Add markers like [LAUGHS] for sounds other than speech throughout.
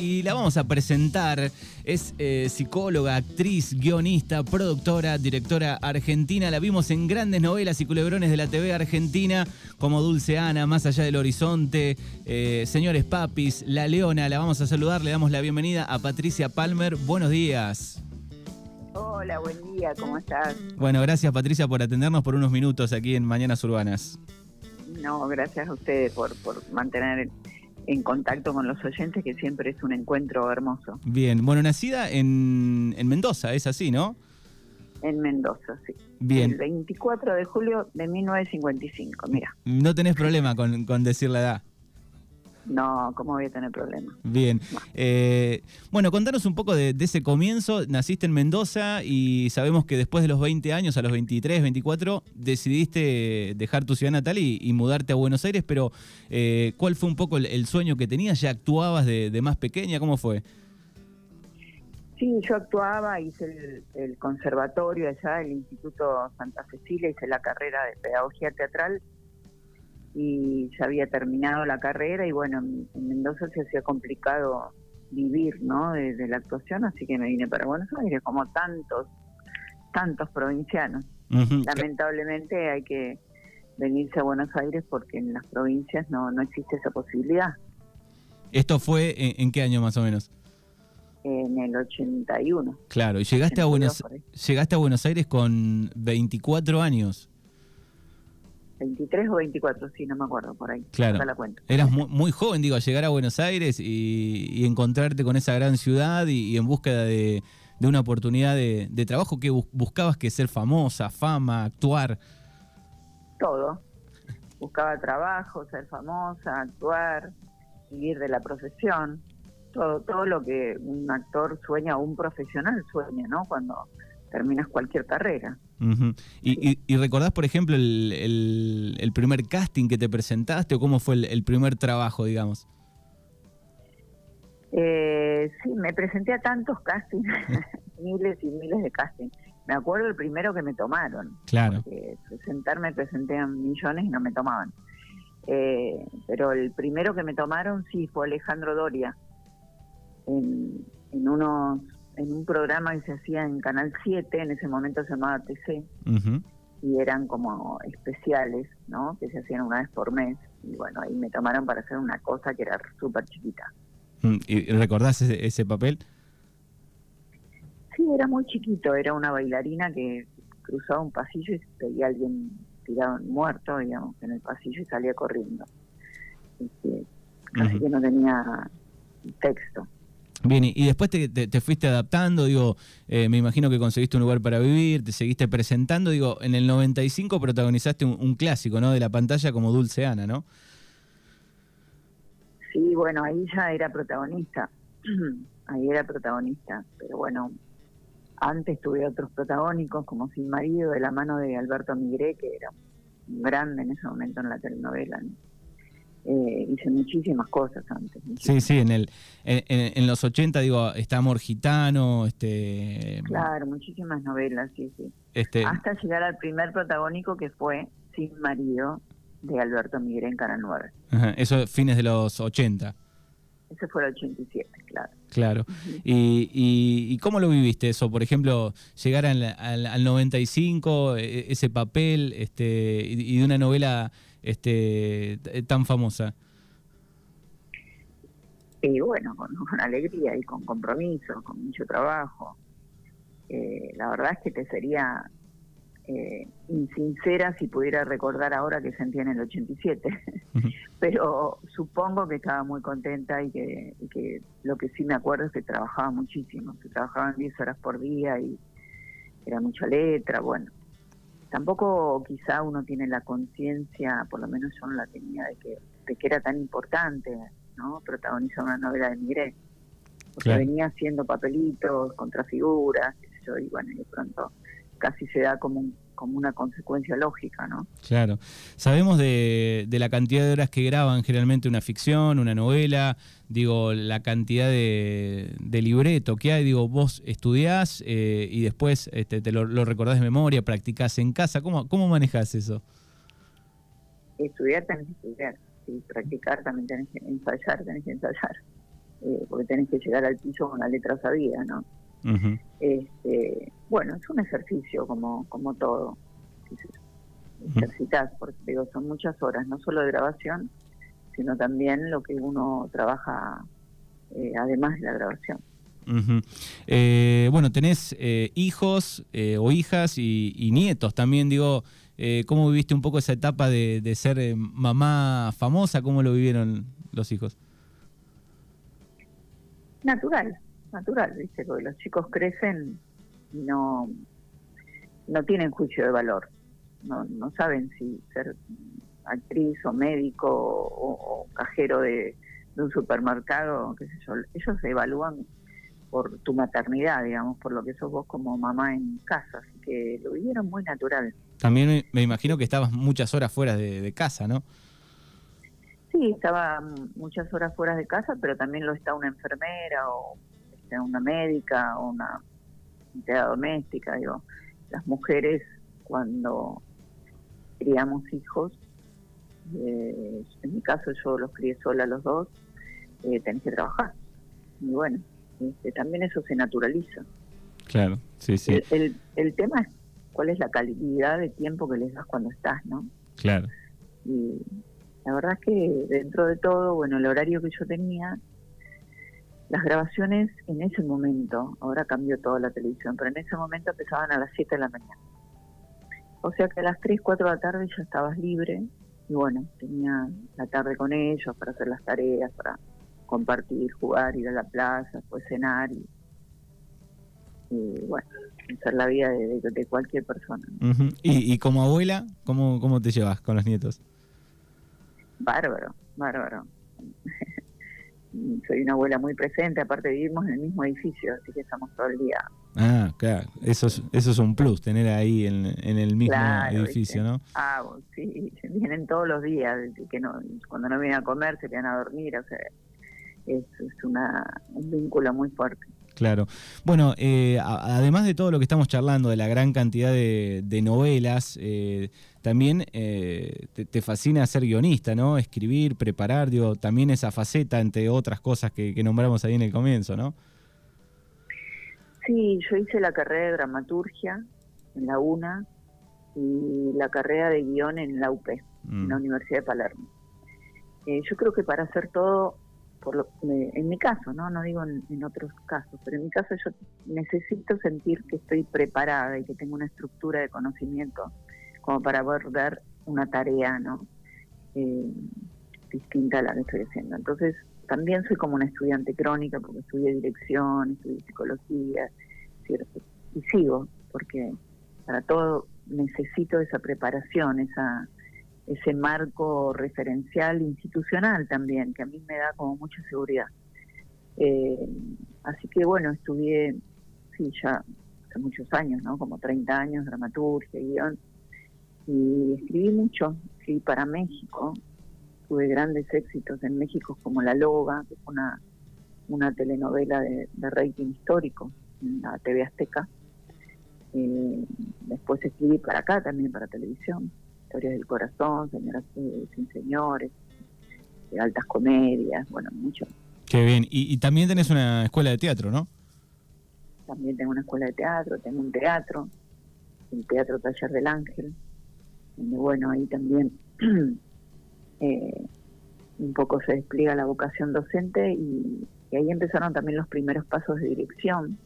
y la vamos a presentar. Es eh, psicóloga, actriz, guionista, productora, directora argentina. La vimos en grandes novelas y culebrones de la TV argentina como Dulce Ana, Más allá del horizonte, eh, Señores Papis, La Leona. La vamos a saludar, le damos la bienvenida a Patricia Palmer. Buenos días. Hola, buen día, ¿cómo estás? Bueno, gracias Patricia por atendernos por unos minutos aquí en Mañanas Urbanas. No, gracias a ustedes por, por mantener en contacto con los oyentes, que siempre es un encuentro hermoso. Bien, bueno, nacida en, en Mendoza, es así, ¿no? En Mendoza, sí. Bien. El 24 de julio de 1955, mira. No tenés problema con, con decir la edad. No, ¿cómo voy a tener problemas? Bien. Eh, bueno, contanos un poco de, de ese comienzo. Naciste en Mendoza y sabemos que después de los 20 años, a los 23, 24, decidiste dejar tu ciudad natal y, y mudarte a Buenos Aires, pero eh, ¿cuál fue un poco el, el sueño que tenías? ¿Ya actuabas de, de más pequeña? ¿Cómo fue? Sí, yo actuaba, hice el, el conservatorio allá, el Instituto Santa Cecilia, hice la carrera de pedagogía teatral y ya había terminado la carrera y bueno, en en Mendoza se hacía complicado vivir, ¿no? De, de la actuación, así que me vine para Buenos Aires, como tantos, tantos provincianos. Lamentablemente hay que venirse a Buenos Aires porque en las provincias no, no existe esa posibilidad. ¿Esto fue en, en qué año más o menos? En el 81. Claro, y llegaste a, 82 Buenos, llegaste a Buenos Aires con 24 años. 23 o 24, sí, no me acuerdo por ahí. Claro. La cuenta. Eras muy, muy joven, digo, a llegar a Buenos Aires y, y encontrarte con esa gran ciudad y, y en búsqueda de, de una oportunidad de, de trabajo que bus- buscabas que ser famosa, fama, actuar. Todo. Buscaba trabajo, ser famosa, actuar, vivir de la profesión. Todo, todo lo que un actor sueña o un profesional sueña, ¿no? Cuando terminas cualquier carrera. Ujú. y, y- y recordás, por ejemplo, el, el- el primer casting que te presentaste o cómo fue el, el primer trabajo, digamos? Eh, sí, me presenté a tantos castings, [LAUGHS] miles y miles de castings. Me acuerdo el primero que me tomaron. Claro. porque presentarme presenté a millones y no me tomaban. Eh, pero el primero que me tomaron sí fue Alejandro Doria en, en unos en un programa que se hacía en Canal 7, en ese momento se llamaba TC, y eran como especiales, ¿no? Que se hacían una vez por mes. Y bueno, ahí me tomaron para hacer una cosa que era súper chiquita. Mm, ¿Y recordás ese, ese papel? Sí, era muy chiquito, era una bailarina que cruzaba un pasillo y veía a alguien tirado muerto, digamos, en el pasillo y salía corriendo. Este, Ujú. que no tenía texto. Bien, y después te, te- te fuiste adaptando, digo, eh, me imagino que conseguiste un lugar para vivir, te seguiste presentando, digo, en el 95 protagonizaste un, un clásico, ¿no? De la pantalla como Dulce Ana, ¿no? Sí, bueno, ahí ya era protagonista. [CLEARS THROAT] ahí era protagonista. Pero bueno, antes tuve otros protagónicos, como Sin Marido, de la mano de Alberto Migré, que era grande en ese momento en la telenovela. ¿no? Eh, hice muchísimas cosas antes. Sí, muchísimas. sí, en, el, en, los 80, digo, está Amor Gitano, este... Claro, muchísimas novelas, sí, sí. este Hasta llegar al primer protagónico que fue Sin Marido, de Alberto Migré en Canal 9. ajá, eso fines de los 80, Ese fue el 87, claro. claro. Y, y, y cómo lo viviste eso? Por ejemplo, llegar al, al, al 95, e- ese papel, este, y, y de una novela este, t- tan famosa. Y bueno, con, con alegría y con compromiso, con mucho trabajo. Eh, la verdad es que te sería eh, insincera si pudiera recordar ahora que sentía en el 87. Ujú. [LAUGHS] Pero supongo que estaba muy contenta y que, y que lo que sí me acuerdo es que trabajaba muchísimo. Que trabajaban 10 horas por día y era mucha letra, bueno. Tampoco quizá uno tiene la conciencia, por lo menos yo no la tenía, de que, de que era tan importante, ¿no? Protagonizar una novela de Migré. Porque Claro. venía haciendo papelitos, contrafiguras, qué sé yo, y bueno, y de pronto casi se da como, un- como una consecuencia lógica, ¿no? Claro. Sabemos de, de la cantidad de horas que graban generalmente una ficción, una novela, digo, la cantidad de, de libreto que hay, digo, vos estudiás eh, y después este, te lo, lo recordás de memoria, practicás en casa, ¿cómo, cómo manejás eso? Estudiar tenés que estudiar, y practicar también tenés que ensayar, tenés que ensayar. eh, porque tenés que llegar al piso con la letra sabida, ¿no? Este, bueno, es un ejercicio como, como todo. Ejercitas, porque digo, son muchas horas, no solo de grabación, sino también lo que uno trabaja eh, además de la grabación. Eh, bueno, tenés eh, hijos o hijas y, nietos también, digo, ¿cómo viviste un poco esa etapa de, de ser mamá famosa? ¿Cómo lo vivieron los hijos? Natural, natural, ¿viste? Porque los chicos crecen y no, no tienen juicio de valor, no, no saben si ser actriz o médico o, cajero de, un supermercado, qué sé yo, ellos se evalúan por tu maternidad, digamos, por lo que sos vos como mamá en casa, así que lo vivieron muy natural. También me imagino que estabas muchas horas fuera de, casa, ¿no? Sí, estaba muchas horas fuera de casa, pero también lo está una enfermera o está una médica o una empleada doméstica, digo, las mujeres cuando criamos hijos eh, en mi caso yo los crié sola los dos, eh, tenés que trabajar. Y bueno, este, también eso se naturaliza. Claro, sí, sí. El, el, tema es cuál es la calidad de tiempo que les das cuando estás, ¿no? Claro. Y la verdad es que dentro de todo, bueno, el horario que yo tenía, las grabaciones en ese momento, ahora cambió toda la televisión, pero en ese momento empezaban a las 7 de la mañana. O sea que a las 3, 4 de la tarde ya estabas libre y bueno, tenía la tarde con ellos para hacer las tareas, para compartir, jugar, ir a la plaza, pues cenar y, bueno, hacer la vida de, cualquier persona. ¿Y, como abuela, ¿cómo, cómo te llevas con los nietos? Bárbaro, bárbaro. Soy una abuela muy presente, aparte vivimos en el mismo edificio, así que estamos todo el día Ah, claro, eso es, eso es un plus, tener ahí en, el mismo edificio, ¿no? Ah, sí, vienen todos los días, que no, cuando no vienen a comer se quedan a dormir, o sea, es, es una, un vínculo muy fuerte. Claro. Bueno, eh, además de todo lo que estamos charlando, de la gran cantidad de, novelas, eh, también eh, te, fascina ser guionista, ¿no? Escribir, preparar, digo, también esa faceta, entre otras cosas que, que nombramos ahí en el comienzo, ¿no? Sí, yo hice la carrera de dramaturgia en la UNA y la carrera de guion en la UP, en la mm. Universidad de Palermo. Eh, yo creo que para hacer todo, por lo, en mi caso, no no digo en, otros casos, pero en mi caso yo necesito sentir que estoy preparada y que tengo una estructura de conocimiento como para abordar una tarea no eh, distinta a la que estoy haciendo. Entonces, también soy como una estudiante crónica porque estudié dirección, estudié psicología, ¿cierto? y sigo, porque para todo necesito esa preparación, esa ese marco referencial institucional también, que a mí me da como mucha seguridad. Eh, así que bueno, estudié, sí, ya hace muchos años, ¿no? Como 30 años, dramaturgia, guion, y escribí mucho, escribí para México, tuve grandes éxitos en México como La Loba, que fue una, una telenovela de, rating histórico en la TV Azteca. Eh, después escribí para acá también, para televisión, Historias del Corazón, Señoras eh, sin Señores, Altas Comedias, bueno, mucho. Qué bien. Y, y también tenés una escuela de teatro, ¿no? También tengo una escuela de teatro, tengo un teatro, el Teatro Taller del Ángel, donde bueno, ahí también [CLEARS THROAT] eh, un poco se despliega la vocación docente y, ahí empezaron también los primeros pasos de dirección,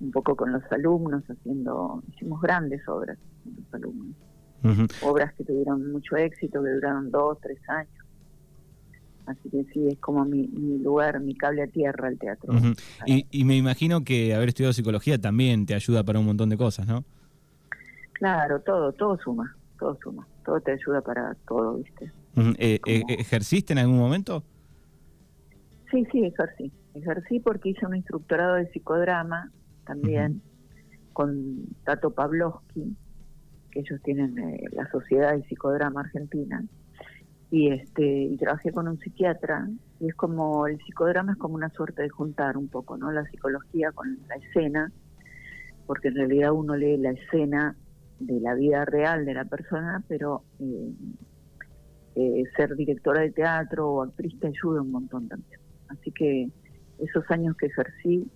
un poco con los alumnos, haciendo, hicimos grandes obras con los alumnos, obras que tuvieron mucho éxito, que duraron dos, tres años. Así que sí, es como mi, lugar, mi cable a tierra el teatro. y, y me imagino que haber estudiado psicología también te ayuda para un montón de cosas, ¿no? Claro, todo, todo suma, todo suma todo te ayuda para todo, ¿viste? Eh, eh, ¿Ejerciste en algún momento? Sí, sí, ejercí. Ejercí porque hice un instructorado de psicodrama también con Tato Pavlovsky, que ellos tienen eh, la Sociedad de Psicodrama Argentina. Y, este, y trabajé con un psiquiatra y es como el psicodrama es como una suerte de juntar un poco no la psicología con la escena porque en realidad uno lee la escena de la vida real de la persona, pero eh, eh, ser directora de teatro o actriz te ayuda un montón también Así que esos años que ejercí,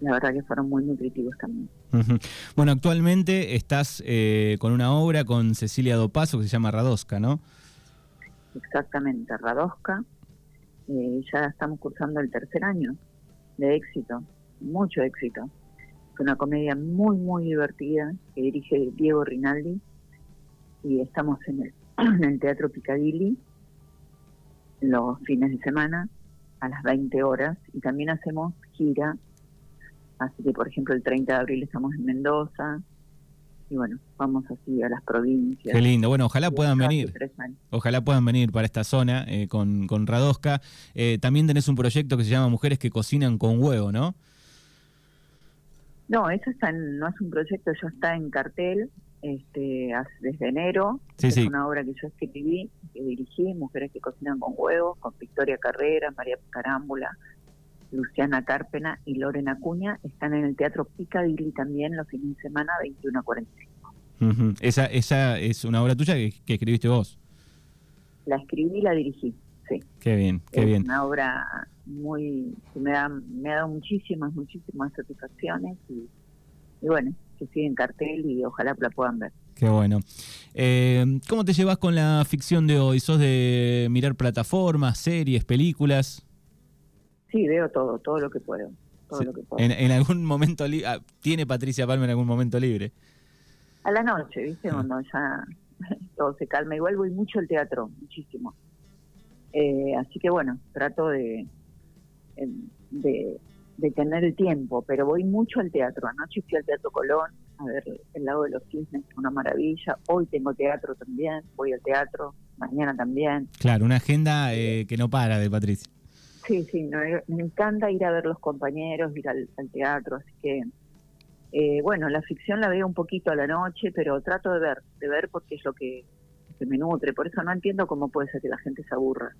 la verdad que fueron muy nutritivos también. Bueno, actualmente estás eh, con una obra con Cecilia Dopaso que se llama Radosca, ¿no? Exactamente, Radosca. Eh, ya estamos cursando el tercer año de éxito, mucho éxito. Es una comedia muy, muy divertida que dirige Diego Rinaldi y estamos en el, [CLEARS THROAT] en el Teatro Picadilly los fines de semana a las 20 horas y también hacemos gira. Así que, por ejemplo, el 30 de abril estamos en Mendoza y bueno, vamos así a las provincias. Qué lindo. Bueno, ojalá puedan venir. Ojalá puedan venir para esta zona eh, con, con Radosca. Eh, también tenés un proyecto que se llama Mujeres que cocinan con huevo, ¿no? No, eso está no es un proyecto, ya está en cartel este, desde enero. es una obra que yo escribí, que dirigí, Mujeres que cocinan con huevos, con Victoria Carrera, María Carámbula, Luciana Cárpena y Lorena Cuña. Están en el Teatro Picadilly también los fines de semana, 21 a 45. esa, esa es una obra tuya que, escribiste vos. La escribí y la dirigí, sí. Qué bien, qué es bien. Una obra muy, que me, da, me ha dado muchísimas, muchísimas satisfacciones y, y bueno, que sigue en cartel y ojalá la puedan ver. Qué bueno. Eh, ¿Cómo te llevas con la ficción de hoy? ¿Sos de mirar plataformas, series, películas? Sí, veo todo, todo lo que puedo. Todo lo que puedo. En, algún momento libre, ah, ¿tiene Patricia Palma en algún momento libre? A la noche, ¿viste? Ah. Cuando ya [LAUGHS] todo se calma. Igual voy mucho al teatro, muchísimo. Eh, así que bueno, trato de, de de tener el tiempo, pero voy mucho al teatro. Anoche fui al Teatro Colón a ver El Lago de los Cisnes, una maravilla. Hoy tengo teatro también, voy al teatro, mañana también. Claro, una agenda eh, que no para de Patricia. Sí, sí, me encanta ir a ver los compañeros, ir al, teatro, así que, eh, bueno, la ficción la veo un poquito a la noche, pero trato de ver, de ver porque es lo que, que me nutre. Por eso no entiendo cómo puede ser que la gente se aburra.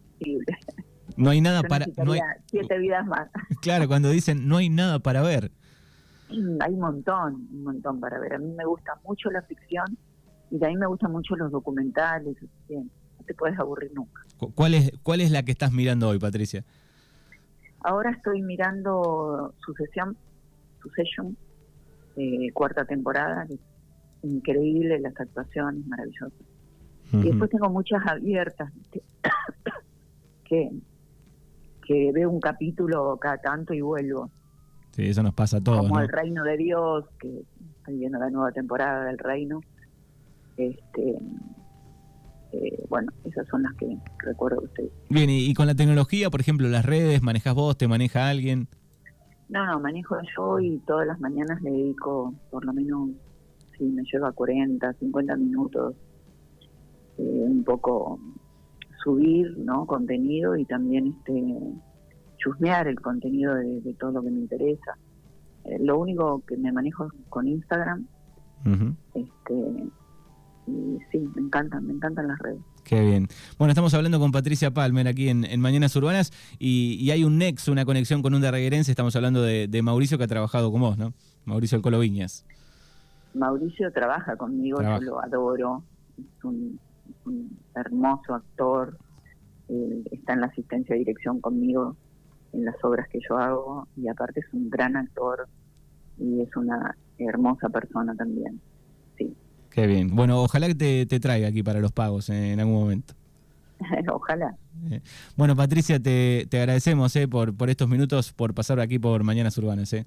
No hay nada para. No hay, siete vidas más. Claro, cuando dicen no hay nada para ver. Hay un montón, un montón para ver. A mí me gusta mucho la ficción y de ahí me gustan mucho los documentales. no te puedes aburrir nunca. ¿Cuál es, ¿Cuál es la que estás mirando hoy, Patricia? Ahora estoy mirando Sucesión, Succession, eh, cuarta temporada. increíble, las actuaciones maravillosas. Y después tengo muchas abiertas [COUGHS] que que veo un capítulo cada tanto y vuelvo. Sí, eso nos pasa a todos. Como El Reino de Dios, que estoy viendo la nueva temporada del Reino. Este, eh, bueno, esas son las que recuerdo usted. Bien, y, con la tecnología, por ejemplo, las redes, ¿manejas vos, te maneja alguien? No, no, manejo yo y todas las mañanas le dedico por lo menos, si me lleva 40, 50 minutos, eh, un poco subir ¿no? contenido y también este chusmear el contenido de, todo lo que me interesa. Eh, lo único que me manejo es con Instagram. este, y sí, me encantan, me encantan las redes. Qué bien. Bueno, estamos hablando con Patricia Palmer aquí en, Mañanas Urbanas y, hay un nexo, una conexión con un darreguerense. Estamos hablando de, Mauricio que ha trabajado con vos, ¿no? Mauricio El Coloviñas. Mauricio trabaja conmigo, yo lo adoro. Es un un hermoso actor, eh, está en la asistencia de dirección conmigo en las obras que yo hago y aparte es un gran actor y es una hermosa persona también. Qué bien. Bueno, ojalá que te, traiga aquí para los pagos en algún momento. [LAUGHS] ojalá. Eh, bueno, Patricia, te, agradecemos eh, por, por estos minutos, por pasar aquí por Mañanas Urbanas. Eh.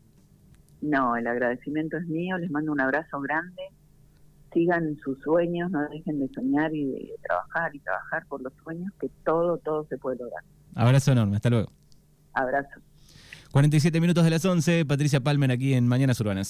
No, el agradecimiento es mío, les mando un abrazo grande sigan sus sueños, no dejen de soñar y de trabajar y trabajar por los sueños, que todo, todo se puede lograr. Abrazo enorme, hasta luego. Abrazo. 47 minutos de las 11, Patricia Palmer aquí en Mañanas Urbanas.